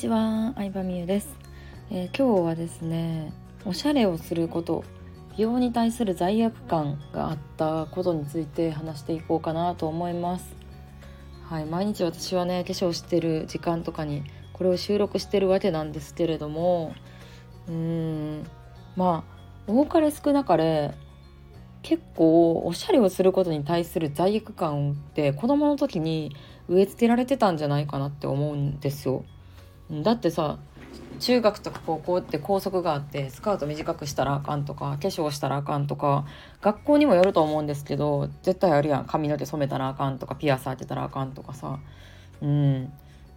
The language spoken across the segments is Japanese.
ちは、相葉美優です、えー、今日はですね、おしゃれをすること、美容に対する罪悪感があったことについて話していこうかなと思います。はい、毎日私はね、化粧してる時間とかにこれを収録してるわけなんですけれども、うーん、まあ多かれ少なかれ結構おしゃれをすることに対する罪悪感って子供の時に植え付けられてたんじゃないかなって思うんですよ。だってさ中学とか高校って校則があってスカート短くしたらあかんとか化粧したらあかんとか学校にもよると思うんですけど絶対あるやん。髪の毛染めたらあかんとかピアス当てたらあかんとかさ。うん。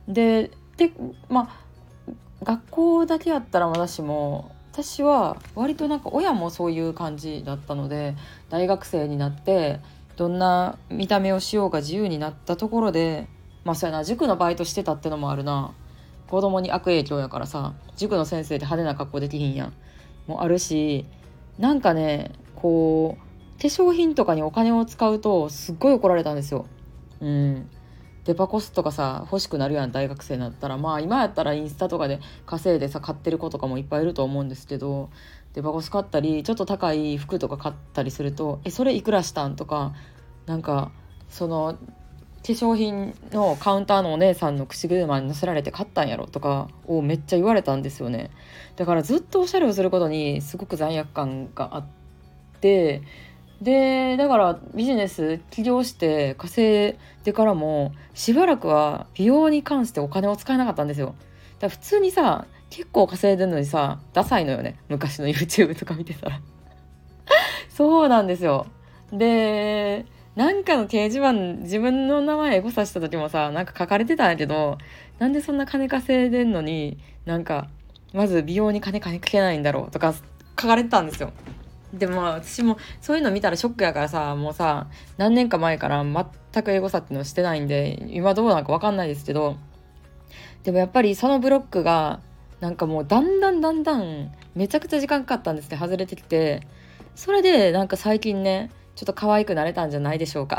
ででまあ学校だけやったら私も私は割となんか親もそういう感じだったので大学生になってどんな見た目をしようが自由になったところでまあそうやな塾のバイトしてたってのもあるな。子供に悪影響やからさ塾の先生で派手な格好できひんやんもあるしなんかねこう化粧品とかにお金を使うとすっごい怒られたんですよ。うん、デパコスとかさ欲しくなるやん大学生になったらまあ今やったらインスタとかで稼いでさ買ってる子とかもいっぱいいると思うんですけどデパコス買ったりちょっと高い服とか買ったりすると「えそれいくらしたん?」とかなんかその化粧品のカウンターのお姉さんの口車に乗せられて買ったんやろとかをめっちゃ言われたんですよね。だからずっとおしゃれをすることにすごく罪悪感があってでだからビジネス起業して稼いでからもしばらくは美容に関してお金を使えなかったんですよ。だから普通にさ結構稼いでるのにさダサいのよね。昔の YouTube とか見てたら。そうなんですよ。でなんかの掲示板自分の名前エゴさした時もさなんか書かれてたんやけどなんでそんな金稼いでんのになんかまず美容に金かけないんだろうとか書かれてたんですよ。でも私もそういうの見たらショックやからさもうさ何年か前から全くエゴサってのしてないんで今どうなのか分かんないですけどでもやっぱりそのブロックがなんかもうだんだんだんだんめちゃくちゃ時間かかったんですね外れてきてそれでなんか最近ねちょっと可愛くなれたんじゃないでしょうか。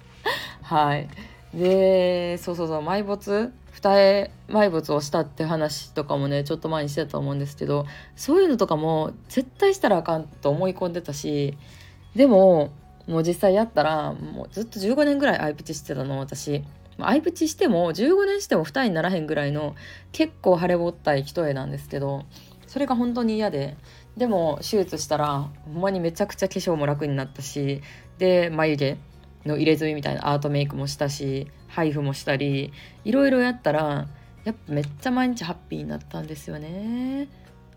はい。でそうそうそう埋没？二重埋没をしたって話とかもねちょっと前にしてたと思うんですけどそういうのとかも絶対したらあかんと思い込んでたしでももう実際やったらもうずっと15年ぐらいアイプチしてたの私。アイプチしても15年しても二重にならへんぐらいの結構腫れぼったい一重なんですけどそれが本当に嫌ででも手術したらほんまにめちゃくちゃ化粧も楽になったしで眉毛の入れ墨みたいなアートメイクもしたし配布もしたりいろいろやったらやっぱめっちゃ毎日ハッピーになったんですよね。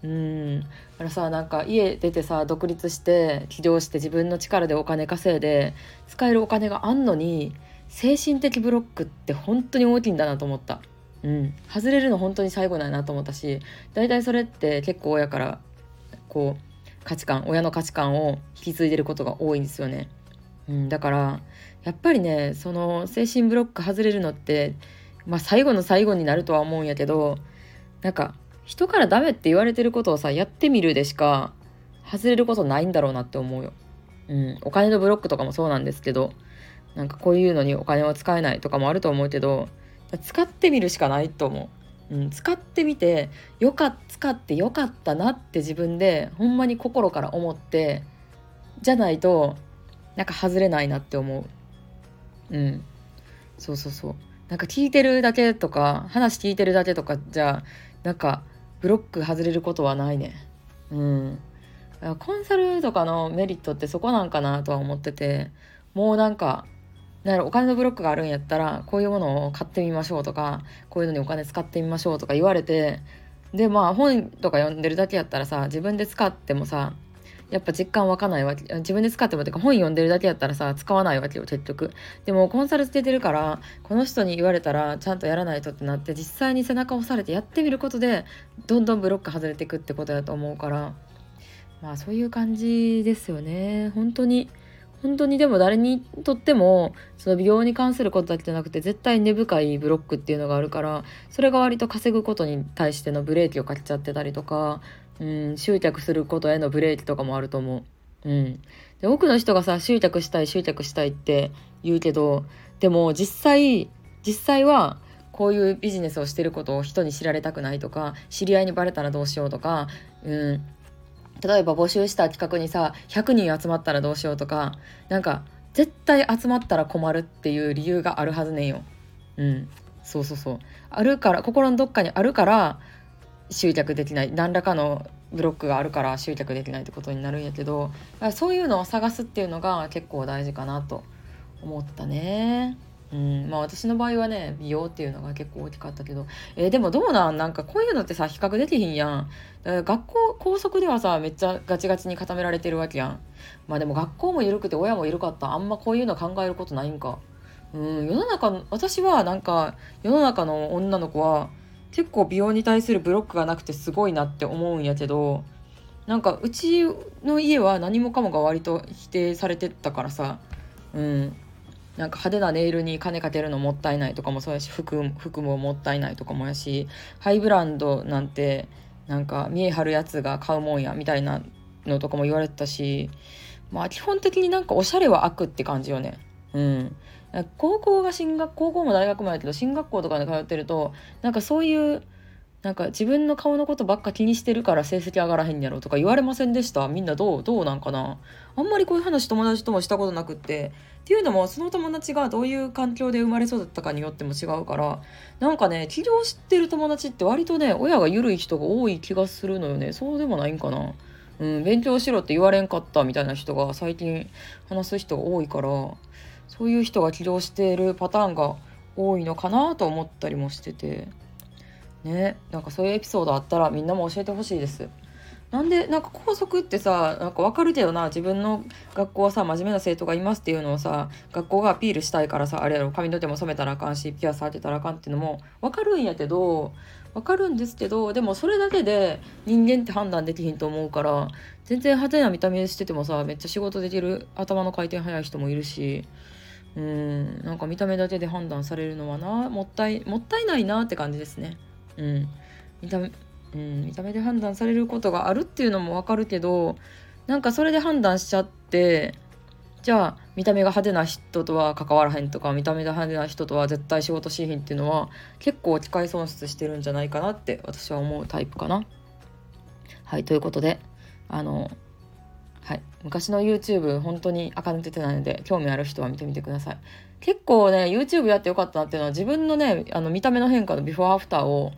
うんだからさなんか家出てさ独立して起業して自分の力でお金稼いで使えるお金があんのに精神的ブロックって本当に大きいんだなと思った。うん、外れるの本当に最後なんなと思ったし大体それって結構親からこう価値観親の価値観を引き継いでることが多いんですよね。うん、だからやっぱりねその精神ブロック外れるのって、まあ、最後の最後になるとは思うんやけどなんか人からダメって言われてることをさやってみるでしか外れることないんだろうなって思うよ。うん、お金のブロックとかもそうなんですけどなんかこういうのにお金を使えないとかもあると思うけど使ってみるしかないと思う。うん、使ってみてよかっ使ってよかったなって自分でほんまに心から思ってじゃないとなんか外れないなって思う。うん。そうそうそう。なんか聞いてるだけとか話聞いてるだけとかじゃなんかブロック外れることはないね。うん。コンサルとかのメリットってそこなんかなとは思っててもうなんかだからお金のブロックがあるんやったらこういうものを買ってみましょうとかこういうのにお金使ってみましょうとか言われてでまあ本とか読んでるだけやったらさ自分で使ってもさやっぱ実感湧かないわけ自分で使ってもてか本読んでるだけやったらさ使わないわけよ結局。でもコンサルつけてるからこの人に言われたらちゃんとやらないとってなって実際に背中を押されてやってみることでどんどんブロック外れていくってことやと思うから。まあそういう感じですよね。本当に。本当にでも誰にとってもその美容に関することだけじゃなくて絶対根深いブロックっていうのがあるからそれが割と稼ぐことに対してのブレーキをかけちゃってたりとか、うん、集客することへのブレーキとかもあると思う。うん、で多くの人がさ集客したい集客したいって言うけどでも実際実際はこういうビジネスをしてることを人に知られたくないとか知り合いにバレたらどうしようとか、うん、例えば募集した企画にさ100人集まったらどうしようとかなんか絶対集まったら困るっていう理由があるはずねんよ。うん、そうそうそうあるから心のどっかにあるから集客できない何らかのブロックがあるから集客できないってことになるんやけどそういうのを探すっていうのが結構大事かなと思ったね。うんまあ私の場合はね美容っていうのが結構大きかったけど、えー、でもどうなん？なんかこういうのってさ比較できひんやん。学校校則ではさめっちゃガチガチに固められてるわけやん。まあでも学校も緩くて親も緩かった。あんまこういうの考えることないんか。うん世の中私はなんか世の中の女の子は結構美容に対するブロックがなくてすごいなって思うんやけどなんかうちの家は何もかもが割と否定されてたからさ。うん。なんか派手なネイルに金かけるのもったいないとかもそうやし服服ももったいないとかもやしハイブランドなんてなんか見え張るやつが買うもんやみたいなのとかも言われてたしまあ基本的になんかおしゃれは悪って感じよね。うん。高校が進学高校も大学もやけど進学校とかで通ってるとなんかそういうなんか自分の顔のことばっか気にしてるから成績上がらへんやろとか言われませんでした？みんなどう？どうなんかな？あんまりこういう話友達ともしたことなくって。っていうのもその友達がどういう環境で生まれ育ったかによっても違うから。なんかね起業してる友達って割とね親が緩い人が多い気がするのよね。そうでもないんかな？うん、勉強しろって言われんかったみたいな人が最近話す人が多いから。そういう人が起業しているパターンが多いのかなと思ったりもしてて。ねなんかそういうエピソードあったらみんなも教えてほしいですなんでなんか校則ってさなんか分かるけどな自分の学校はさ真面目な生徒がいますっていうのをさ学校がアピールしたいからさあれやろ髪の毛も染めたらあかんしピアス当てたらあかんっていうのも分かるんやけど分かるんですけどでもそれだけで人間って判断できひんと思うから全然派手な見た目しててもさめっちゃ仕事できる頭の回転速い人もいるしうんなんか見た目だけで判断されるのはなもったいもったいないなって感じですね。うん、見た目うん、見た目で判断されることがあるっていうのもわかるけどなんかそれで判断しちゃってじゃあ見た目が派手な人とは関わらへんとか見た目が派手な人とは絶対仕事しひんっていうのは結構機械損失してるんじゃないかなって私は思うタイプかな。はいということであのはい昔の YouTube 本当に垢抜けてないので興味ある人は見てみてください。結構ね YouTube やってよかったなっていうのは自分のねあの見た目の変化のビフォーアフターを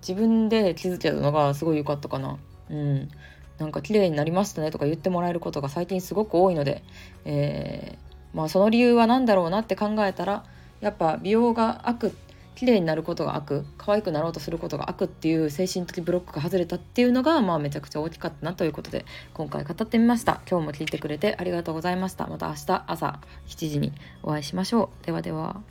自分で気づけたのがすごい良かったかな。うん。なんか綺麗になりましたねとか言ってもらえることが最近すごく多いので、えー、まあその理由は何だろうなって考えたらやっぱ美容が悪っ綺麗になることが悪可愛くなろうとすることが悪っていう精神的ブロックが外れたっていうのが、まあ、めちゃくちゃ大きかったなということで今回語ってみました。今日も聞いてくれてありがとうございました。また明日朝7時にお会いしましょう。ではでは。